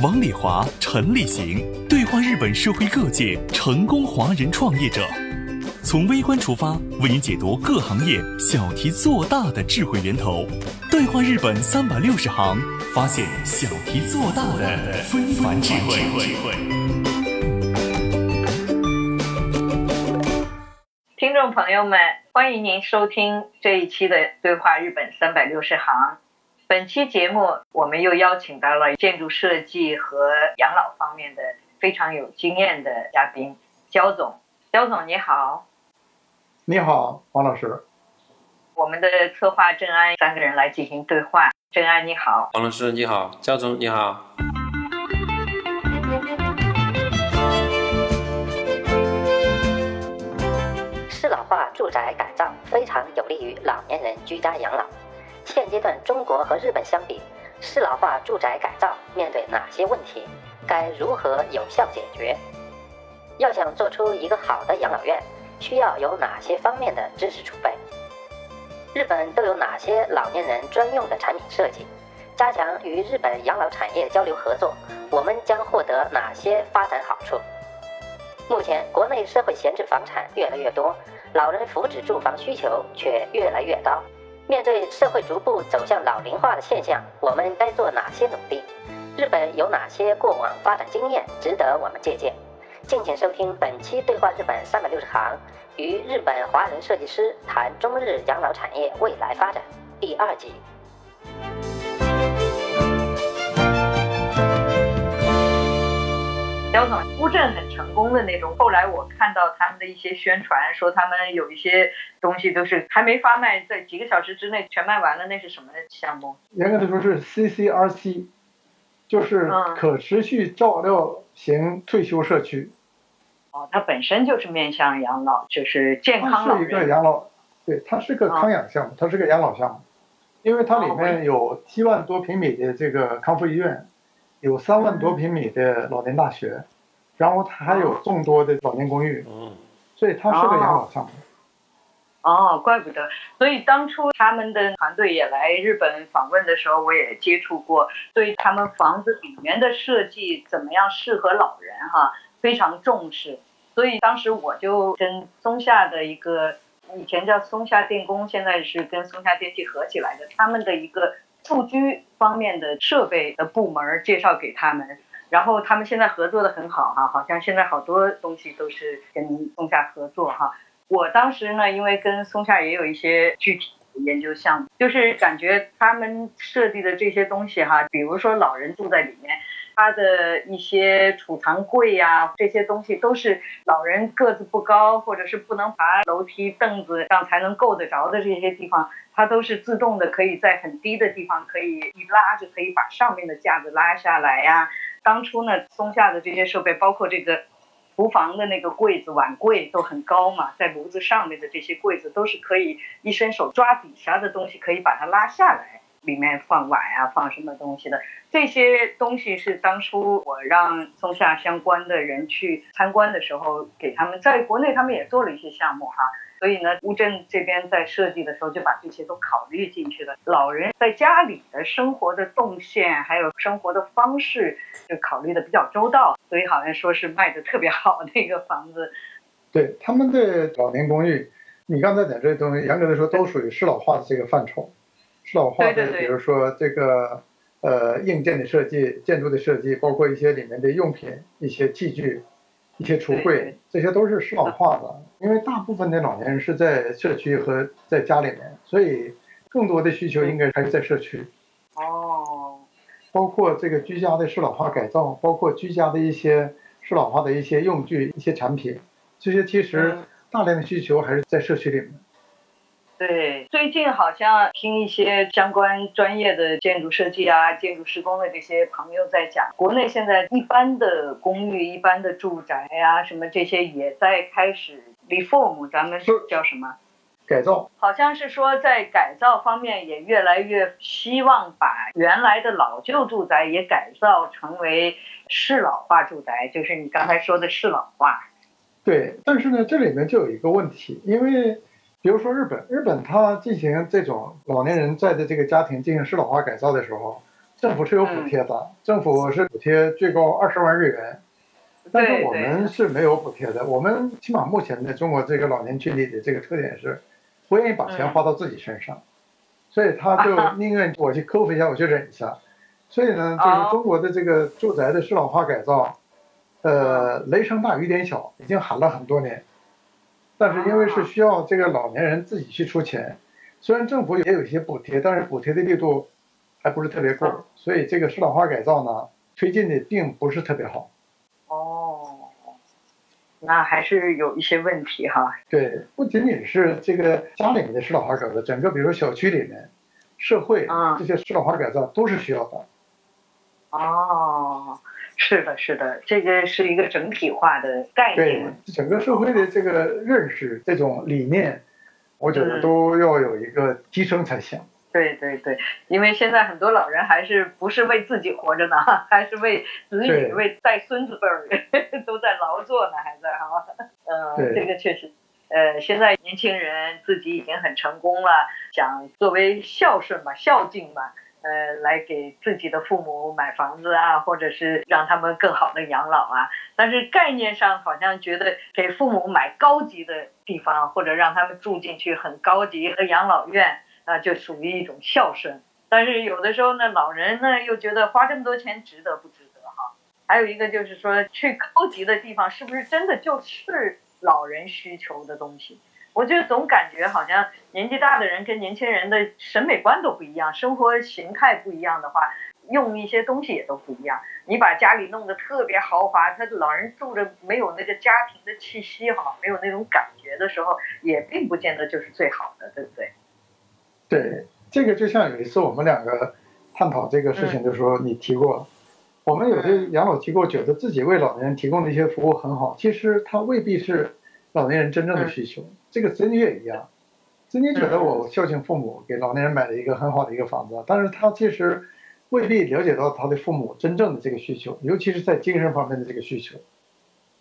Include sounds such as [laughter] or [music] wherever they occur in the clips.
王礼华、陈立行对话日本社会各界成功华人创业者，从微观出发，为您解读各行业小题做大的智慧源头。对话日本三百六十行，发现小题做大的非凡智慧。听众朋友们，欢迎您收听这一期的《对话日本三百六十行》。本期节目，我们又邀请到了建筑设计和养老方面的非常有经验的嘉宾，焦总。焦总你好。你好，王老师。我们的策划郑安三个人来进行对话。郑安你好，王老师你好，焦总你好。适老化住宅改造非常有利于老年人居家养老。现阶段，中国和日本相比，适老化住宅改造面对哪些问题？该如何有效解决？要想做出一个好的养老院，需要有哪些方面的知识储备？日本都有哪些老年人专用的产品设计？加强与日本养老产业交流合作，我们将获得哪些发展好处？目前，国内社会闲置房产越来越多，老人福祉住房需求却越来越高。面对社会逐步走向老龄化的现象，我们该做哪些努力？日本有哪些过往发展经验值得我们借鉴？敬请收听本期《对话日本三百六十行》，与日本华人设计师谈中日养老产业未来发展第二集。焦总，乌镇很成功的那种。后来我看到他们的一些宣传，说他们有一些东西都是还没发卖，在几个小时之内全卖完了。那是什么项目？严格的说是 CCRC，就是可持续照料型退休社区。哦，它本身就是面向养老，就是健康它是一个养老，对，它是个康养项目，它是个养老项目，因为它里面有七万多平米的这个康复医院。有三万多平米的老年大学，然后它还有众多的老年公寓，所以它是个养老项目。哦，怪不得。所以当初他们的团队也来日本访问的时候，我也接触过，对他们房子里面的设计怎么样适合老人哈，非常重视。所以当时我就跟松下的一个以前叫松下电工，现在是跟松下电器合起来的，他们的一个。数据方面的设备的部门介绍给他们，然后他们现在合作的很好哈，好像现在好多东西都是跟松下合作哈。我当时呢，因为跟松下也有一些具体的研究项目，就是感觉他们设计的这些东西哈，比如说老人住在里面，他的一些储藏柜呀，这些东西都是老人个子不高或者是不能爬楼梯凳子上才能够得着的这些地方。它都是自动的，可以在很低的地方可以一拉就可以把上面的架子拉下来呀。当初呢，松下的这些设备，包括这个厨房的那个柜子、碗柜都很高嘛，在炉子上面的这些柜子都是可以一伸手抓底下的东西，可以把它拉下来，里面放碗啊，放什么东西的。这些东西是当初我让松下相关的人去参观的时候，给他们在国内他们也做了一些项目哈。所以呢，乌镇这边在设计的时候就把这些都考虑进去了。老人在家里的生活的动线，还有生活的方式，就考虑的比较周到。所以好像说是卖的特别好那个房子。对他们的老年公寓，你刚才讲这些东西，严格的说都属于适老化的这个范畴。适老化的，比如说这个呃硬件的设计、建筑的设计，包括一些里面的用品、一些器具。一些橱柜，这些都是适老化的，因为大部分的老年人是在社区和在家里面，所以更多的需求应该还是在社区。哦，包括这个居家的适老化改造，包括居家的一些适老化的一些用具、一些产品，这些其实大量的需求还是在社区里面。对，最近好像听一些相关专业的建筑设计啊、建筑施工的这些朋友在讲，国内现在一般的公寓、一般的住宅呀，什么这些也在开始 reform，咱们叫什么？改造。好像是说在改造方面也越来越希望把原来的老旧住宅也改造成为适老化住宅，就是你刚才说的适老化。对，但是呢，这里面就有一个问题，因为。比如说日本，日本它进行这种老年人在的这个家庭进行适老化改造的时候，政府是有补贴的，政府是补贴最高二十万日元，但是我们是没有补贴的。我们起码目前的中国这个老年群体的这个特点是，不愿意把钱花到自己身上，所以他就 [laughs] 宁愿我去克服一下，我去忍一下。所以呢，就是中国的这个住宅的适老化改造，呃，雷声大雨点小，已经喊了很多年。但是因为是需要这个老年人自己去出钱，虽然政府也有一些补贴，但是补贴的力度还不是特别够，所以这个适老化改造呢推进的并不是特别好。哦，那还是有一些问题哈。对，不仅仅是这个家里面的适老化改造，整个比如说小区里面、社会这些适老化改造都是需要的。哦。是的，是的，这个是一个整体化的概念。对，整个社会的这个认识，这种理念，我觉得都要有一个提升才行。对对对，因为现在很多老人还是不是为自己活着呢，[laughs] 还是为子女、为带孙子辈儿 [laughs] 都在劳作呢，还在哈。嗯，这个确实，呃，现在年轻人自己已经很成功了，想作为孝顺嘛，孝敬嘛。呃，来给自己的父母买房子啊，或者是让他们更好的养老啊。但是概念上好像觉得给父母买高级的地方，或者让他们住进去很高级的养老院，那就属于一种孝顺。但是有的时候呢，老人呢又觉得花这么多钱值得不值得哈？还有一个就是说，去高级的地方是不是真的就是老人需求的东西？我就总感觉好像年纪大的人跟年轻人的审美观都不一样，生活形态不一样的话，用一些东西也都不一样。你把家里弄得特别豪华，他老人住着没有那个家庭的气息哈，没有那种感觉的时候，也并不见得就是最好的，对不对？对，这个就像有一次我们两个探讨这个事情的时候，你提过，我们有些养老机构觉得自己为老年人提供的一些服务很好，其实他未必是老年人真正的需求。这个子女也一样，子女觉得我孝敬父母，给老年人买了一个很好的一个房子，但是他其实未必了解到他的父母真正的这个需求，尤其是在精神方面的这个需求。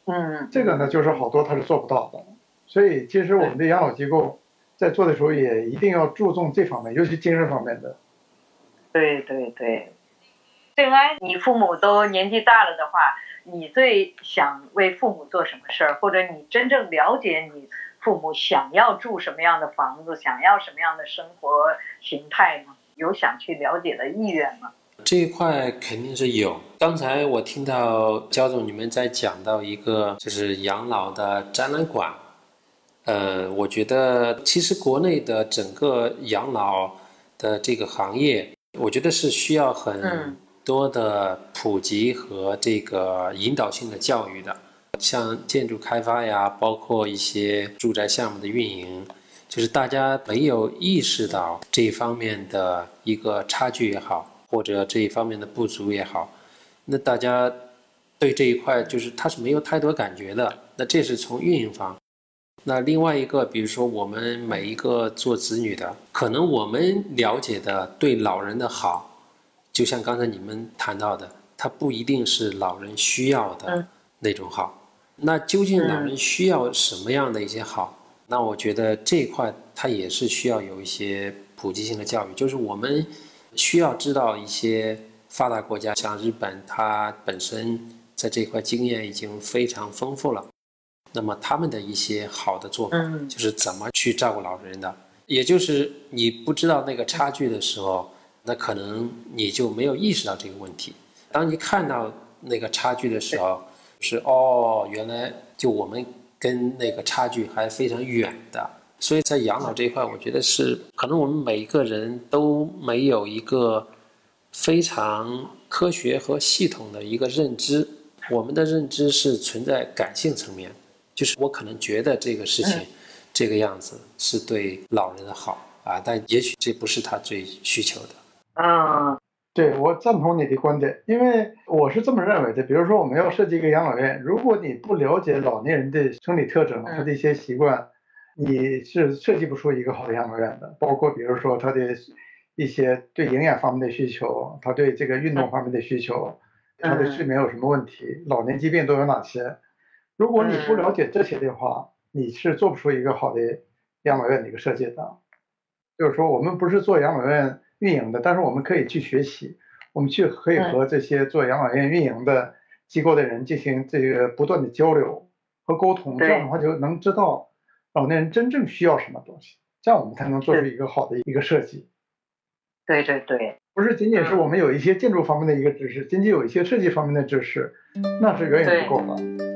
嗯，这个呢，就是好多他是做不到的。所以，其实我们的养老机构在做的时候，也一定要注重这方面，尤其精神方面的。对对对，对安，你父母都年纪大了的话，你最想为父母做什么事儿，或者你真正了解你？父母想要住什么样的房子，想要什么样的生活形态吗？有想去了解的意愿吗？这一块肯定是有。刚才我听到焦总你们在讲到一个就是养老的展览馆，呃，我觉得其实国内的整个养老的这个行业，我觉得是需要很多的普及和这个引导性的教育的。像建筑开发呀，包括一些住宅项目的运营，就是大家没有意识到这一方面的一个差距也好，或者这一方面的不足也好，那大家对这一块就是他是没有太多感觉的。那这是从运营方。那另外一个，比如说我们每一个做子女的，可能我们了解的对老人的好，就像刚才你们谈到的，它不一定是老人需要的那种好。那究竟老人需要什么样的一些好？那我觉得这一块它也是需要有一些普及性的教育，就是我们需要知道一些发达国家，像日本，它本身在这块经验已经非常丰富了。那么他们的一些好的做法，就是怎么去照顾老人的。也就是你不知道那个差距的时候，那可能你就没有意识到这个问题。当你看到那个差距的时候，是哦，原来就我们跟那个差距还非常远的，所以在养老这一块，我觉得是可能我们每一个人都没有一个非常科学和系统的一个认知。我们的认知是存在感性层面，就是我可能觉得这个事情这个样子是对老人的好啊，但也许这不是他最需求的。嗯，对我赞同你的观点，因为我是这么认为的。比如说，我们要设计一个养老院，如果你不了解老年人的生理特征，他的一些习惯，你是设计不出一个好的养老院的。包括比如说他的一些对营养方面的需求，他对这个运动方面的需求，他的睡眠有什么问题，老年疾病都有哪些？如果你不了解这些的话，你是做不出一个好的养老院的一个设计的。就是说，我们不是做养老院运营的，但是我们可以去学习，我们去可以和这些做养老院运营的机构的人进行这个不断的交流和沟通，这样的话就能知道老年人真正需要什么东西，这样我们才能做出一个好的一个设计。对对对，不是仅仅是我们有一些建筑方面的一个知识，仅仅有一些设计方面的知识，那是远远不够的。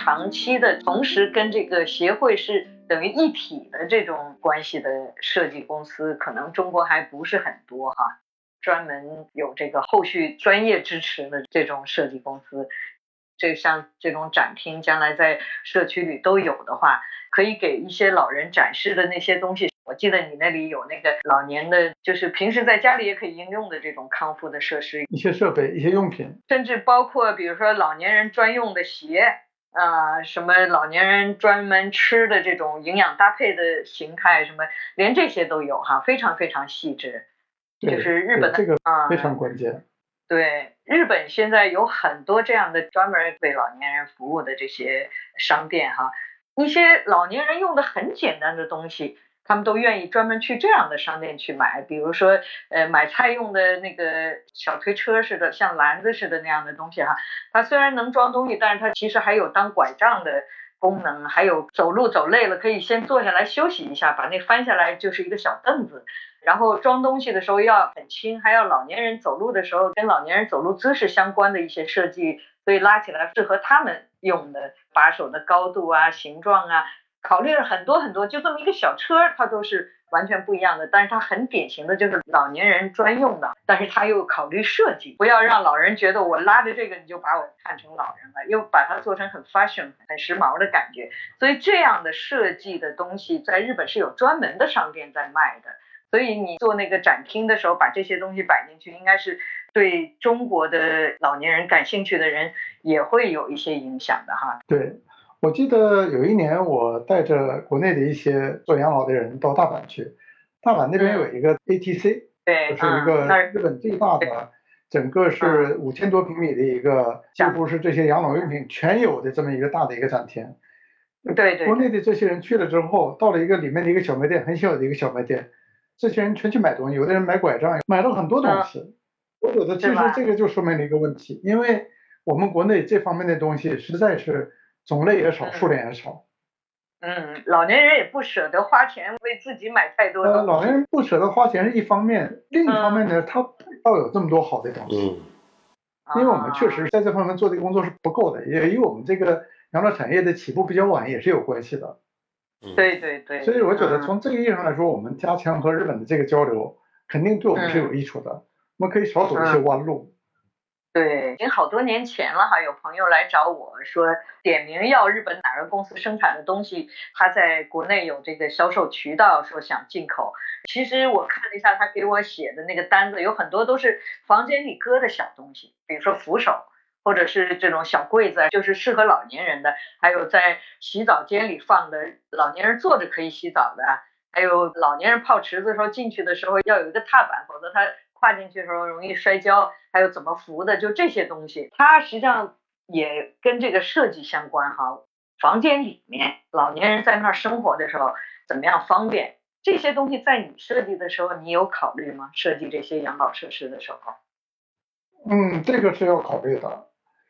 长期的同时跟这个协会是等于一体的这种关系的设计公司，可能中国还不是很多哈。专门有这个后续专业支持的这种设计公司，这像这种展厅将来在社区里都有的话，可以给一些老人展示的那些东西。我记得你那里有那个老年的，就是平时在家里也可以应用的这种康复的设施，一些设备、一些用品，甚至包括比如说老年人专用的鞋，啊，什么老年人专门吃的这种营养搭配的形态，什么连这些都有哈，非常非常细致。就是日本的这个非常关键。对，日本现在有很多这样的专门为老年人服务的这些商店哈，一些老年人用的很简单的东西。他们都愿意专门去这样的商店去买，比如说，呃，买菜用的那个小推车似的，像篮子似的那样的东西哈。它虽然能装东西，但是它其实还有当拐杖的功能，还有走路走累了可以先坐下来休息一下，把那翻下来就是一个小凳子。然后装东西的时候要很轻，还要老年人走路的时候跟老年人走路姿势相关的一些设计，所以拉起来适合他们用的把手的高度啊、形状啊。考虑了很多很多，就这么一个小车，它都是完全不一样的。但是它很典型的就是老年人专用的，但是它又考虑设计，不要让老人觉得我拉着这个你就把我看成老人了，又把它做成很 fashion、很时髦的感觉。所以这样的设计的东西在日本是有专门的商店在卖的。所以你做那个展厅的时候，把这些东西摆进去，应该是对中国的老年人感兴趣的人也会有一些影响的哈。对。我记得有一年，我带着国内的一些做养老的人到大阪去，大阪那边有一个 ATC，对，就是一个日本最大的，整个是五千多平米的一个，几乎是这些养老用品全有的这么一个大的一个展厅。对对。国内的这些人去了之后，到了一个里面的一个小卖店，很小的一个小卖店，这些人全去买东西，有的人买拐杖，买了很多东西。我觉得其实这个就说明了一个问题，因为我们国内这方面的东西实在是。种类也少，数量也少。嗯，老年人也不舍得花钱为自己买太多。呃，老年人不舍得花钱是一方面，另一方面呢，他要有这么多好的东西。嗯。因为我们确实在这方面做的工作是不够的，也与我们这个养老产业的起步比较晚也是有关系的。对对对。所以我觉得从这个意义上来说，我们加强和日本的这个交流，肯定对我们是有益处的。我们可以少走一些弯路。对，已经好多年前了哈，有朋友来找我说，点名要日本哪个公司生产的东西，他在国内有这个销售渠道，说想进口。其实我看了一下他给我写的那个单子，有很多都是房间里搁的小东西，比如说扶手，或者是这种小柜子，就是适合老年人的，还有在洗澡间里放的，老年人坐着可以洗澡的，还有老年人泡池子的时候进去的时候要有一个踏板，否则他。跨进去的时候容易摔跤，还有怎么扶的，就这些东西，它实际上也跟这个设计相关哈。房间里面老年人在那儿生活的时候怎么样方便？这些东西在你设计的时候，你有考虑吗？设计这些养老设施的时候？嗯，这个是要考虑的。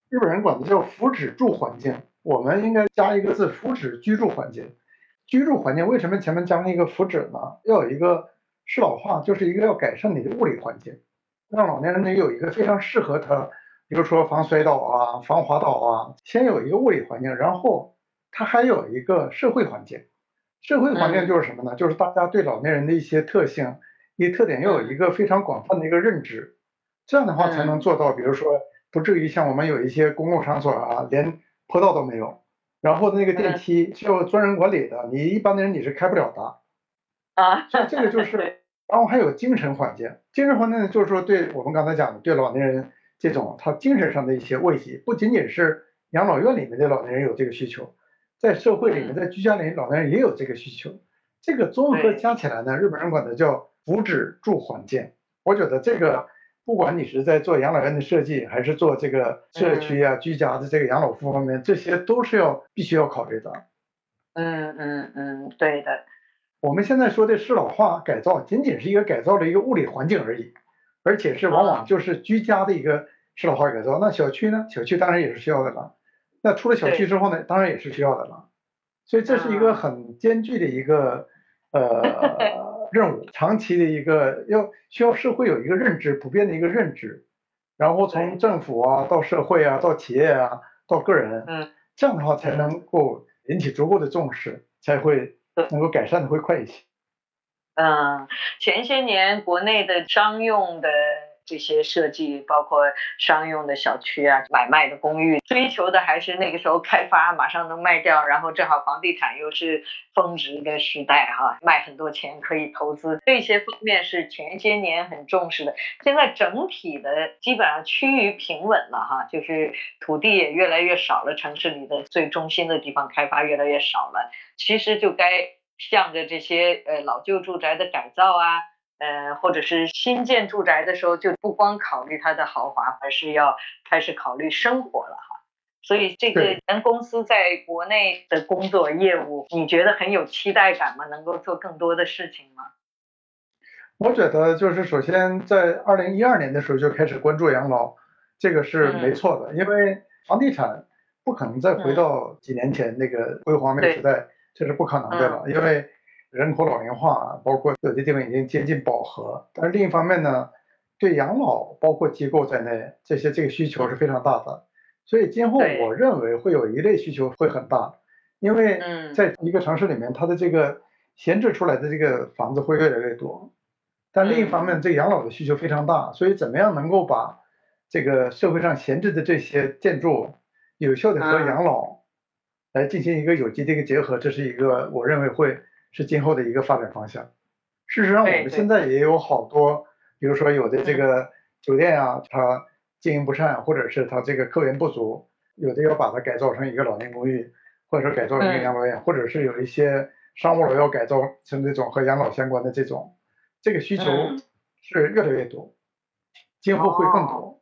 日本人管它叫福祉住环境，我们应该加一个字，福祉居住环境。居住环境为什么前面加了一个福祉呢？要有一个。适老化就是一个要改善你的物理环境，让老年人呢有一个非常适合他，比如说防摔倒啊、防滑倒啊，先有一个物理环境，然后他还有一个社会环境。社会环境就是什么呢？就是大家对老年人的一些特性、一个特点要有一个非常广泛的一个认知，这样的话才能做到，比如说不至于像我们有一些公共场所啊，连坡道都没有，然后那个电梯需要专人管理的，你一般的人你是开不了的。啊，所以这个就是，[laughs] 然后还有精神环境，精神环境呢，就是说对我们刚才讲的，对老年人这种他精神上的一些慰藉，不仅仅是养老院里面的老年人有这个需求，在社会里面，在居家里老年人也有这个需求，这个综合加起来呢，日本人管它叫福祉住环境。我觉得这个，不管你是在做养老院的设计，还是做这个社区啊、居家的这个养老服务方面，这些都是要必须要考虑的。嗯嗯嗯，对的。我们现在说的适老化改造，仅仅是一个改造的一个物理环境而已，而且是往往就是居家的一个适老化改造。那小区呢？小区当然也是需要的了。那出了小区之后呢？当然也是需要的了。所以这是一个很艰巨的一个呃任务，长期的一个要需要社会有一个认知，普遍的一个认知，然后从政府啊到社会啊到企业啊到个人，嗯，这样的话才能够引起足够的重视，才会。能够改善的会快一些。嗯，前些年国内的商用的这些设计，包括商用的小区啊、买卖的公寓，追求的还是那个时候开发马上能卖掉，然后正好房地产又是峰值的时代哈，卖很多钱可以投资，这些方面是前些年很重视的。现在整体的基本上趋于平稳了哈，就是土地也越来越少了，城市里的最中心的地方开发越来越少了。其实就该向着这些呃老旧住宅的改造啊，呃或者是新建住宅的时候，就不光考虑它的豪华，而是要开始考虑生活了哈。所以这个咱公司在国内的工作业务，你觉得很有期待感吗？能够做更多的事情吗？我觉得就是首先在二零一二年的时候就开始关注养老，这个是没错的，因为房地产不可能再回到几年前那个辉煌那个时代。这是不可能的了，因为人口老龄化，包括有的地方已经接近饱和。但是另一方面呢，对养老，包括机构在内，这些这个需求是非常大的。所以今后我认为会有一类需求会很大，因为在一个城市里面，它的这个闲置出来的这个房子会越来越多。但另一方面，这养老的需求非常大，所以怎么样能够把这个社会上闲置的这些建筑有效的和养老。来进行一个有机的一个结合，这是一个我认为会是今后的一个发展方向。事实上，我们现在也有好多，比如说有的这个酒店啊，它经营不善，或者是它这个客源不足，有的要把它改造成一个老年公寓，或者说改造成一个养老院，或者是有一些商务楼要改造成这种和养老相关的这种，这个需求是越来越多，今后会更多。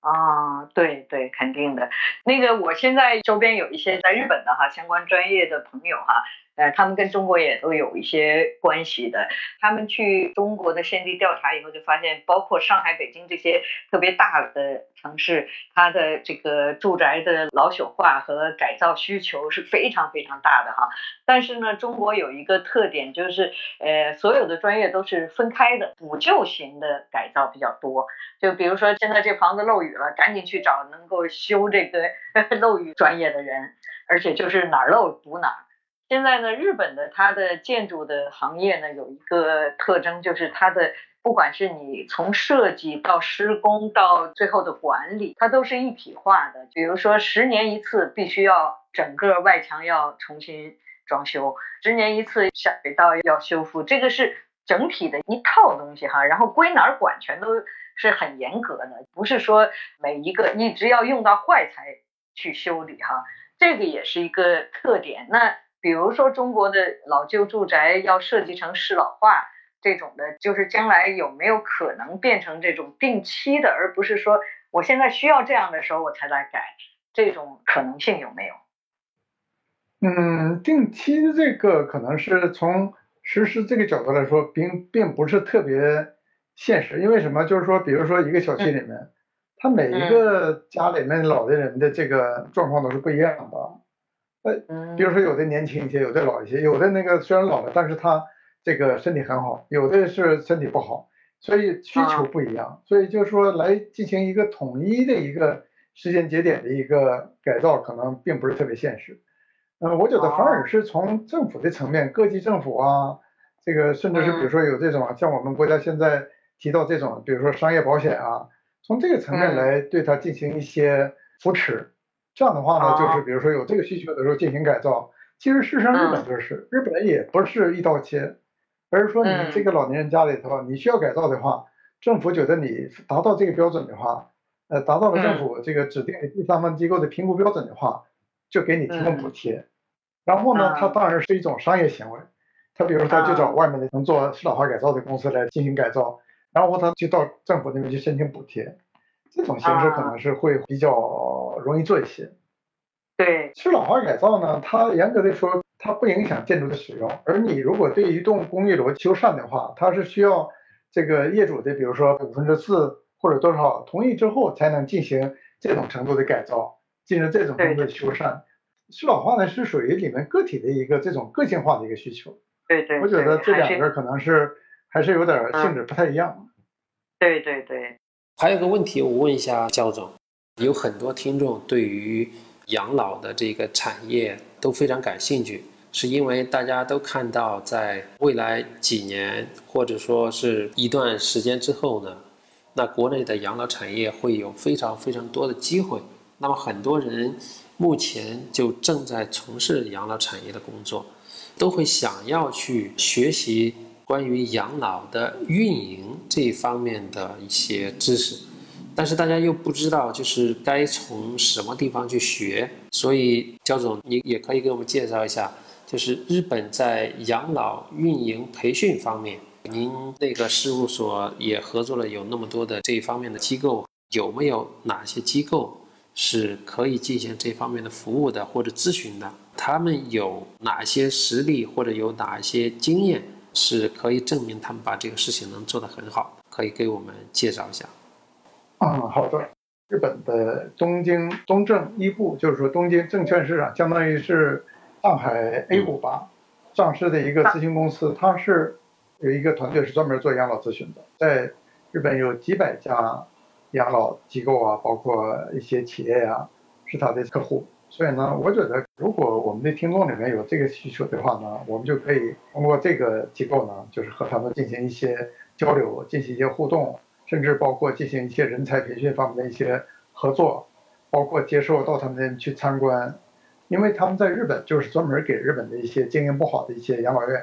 啊，对对，肯定的。那个，我现在周边有一些在日本的哈相关专业的朋友哈。呃，他们跟中国也都有一些关系的。他们去中国的先地调查以后，就发现，包括上海、北京这些特别大的城市，它的这个住宅的老朽化和改造需求是非常非常大的哈。但是呢，中国有一个特点，就是呃，所有的专业都是分开的，补救型的改造比较多。就比如说，现在这房子漏雨了，赶紧去找能够修这个 [laughs] 漏雨专业的人，而且就是哪儿漏补哪儿。现在呢，日本的它的建筑的行业呢，有一个特征，就是它的不管是你从设计到施工到最后的管理，它都是一体化的。比如说，十年一次必须要整个外墙要重新装修，十年一次下水道要修复，这个是整体的一套东西哈。然后归哪儿管，全都是很严格的，不是说每一个一直要用到坏才去修理哈。这个也是一个特点。那比如说，中国的老旧住宅要设计成适老化这种的，就是将来有没有可能变成这种定期的，而不是说我现在需要这样的时候我才来改，这种可能性有没有？嗯，定期这个可能是从实施这个角度来说，并并不是特别现实，因为什么？就是说，比如说一个小区里面，他每一个家里面老的人的这个状况都是不一样的。呃，比如说有的年轻一些，有的老一些，有的那个虽然老了，但是他这个身体很好，有的是身体不好，所以需求不一样，所以就是说来进行一个统一的一个时间节点的一个改造，可能并不是特别现实。呃，我觉得反而是从政府的层面，各级政府啊，这个甚至是比如说有这种啊像我们国家现在提到这种，比如说商业保险啊，从这个层面来对它进行一些扶持。这样的话呢，就是比如说有这个需求的时候进行改造。其实事实上日本就是，日本也不是一刀切，而是说你这个老年人家里头你需要改造的话，政府觉得你达到这个标准的话，呃，达到了政府这个指定的第三方机构的评估标准的话，就给你提供补贴。然后呢，它当然是一种商业行为。他比如说，他去找外面的能做适老化改造的公司来进行改造，然后他就到政府那边去申请补贴，这种形式可能是会比较容易做一些。对，适老化改造呢，它严格的说，它不影响建筑的使用。而你如果对一栋公寓楼修缮的话，它是需要这个业主的，比如说五分之四或者多少同意之后，才能进行这种程度的改造，进行这种程度的修缮。适老化呢，是属于里面个体的一个这种个性化的一个需求。对对，我觉得这两个可能是还是有点性质不太一样。对对对，还有个问题，我问一下焦总，有很多听众对于养老的这个产业都非常感兴趣，是因为大家都看到在未来几年或者说是一段时间之后呢，那国内的养老产业会有非常非常多的机会。那么很多人目前就正在从事养老产业的工作。都会想要去学习关于养老的运营这一方面的一些知识，但是大家又不知道就是该从什么地方去学，所以焦总，你也可以给我们介绍一下，就是日本在养老运营培训方面，您那个事务所也合作了有那么多的这一方面的机构，有没有哪些机构是可以进行这方面的服务的或者咨询的？他们有哪些实力或者有哪些经验是可以证明他们把这个事情能做得很好？可以给我们介绍一下。嗯，好的。日本的东京东证一部，就是说东京证券市场，相当于是上海 A 股吧，上市的一个咨询公司。它是有一个团队是专门做养老咨询的，在日本有几百家养老机构啊，包括一些企业呀，是他的客户。所以呢，我觉得如果我们的听众里面有这个需求的话呢，我们就可以通过这个机构呢，就是和他们进行一些交流，进行一些互动，甚至包括进行一些人才培训方面的一些合作，包括接受到他们去参观，因为他们在日本就是专门给日本的一些经营不好的一些养老院、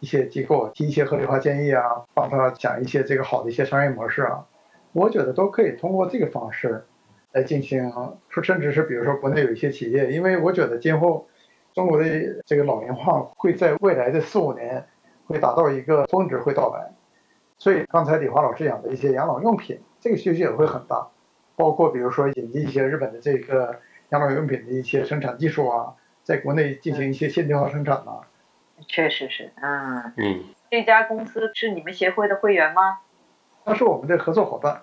一些机构提一些合理化建议啊，帮他讲一些这个好的一些商业模式啊，我觉得都可以通过这个方式。来进行，说甚至是比如说国内有一些企业，因为我觉得今后中国的这个老龄化会在未来的四五年会达到一个峰值会到来，所以刚才李华老师讲的一些养老用品，这个需求也会很大，包括比如说引进一些日本的这个养老用品的一些生产技术啊，在国内进行一些现代化生产啊。确实是，嗯嗯，这家公司是你们协会的会员吗？他是我们的合作伙伴。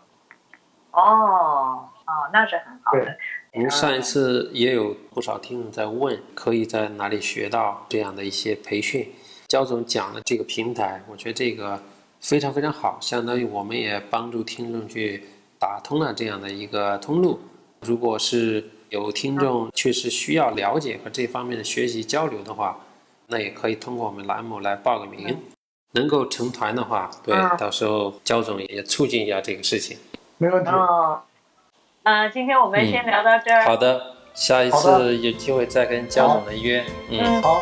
哦。哦，那是很好的。我们上一次也有不少听众在问，可以在哪里学到这样的一些培训？焦总讲的这个平台，我觉得这个非常非常好，相当于我们也帮助听众去打通了这样的一个通路。如果是有听众确实需要了解和这方面的学习交流的话，那也可以通过我们栏目来报个名。能够成团的话，对，到时候焦总也促进一下这个事情。没问题。嗯，今天我们先聊到这儿。好的，下一次有机会再跟焦总的约。嗯，好。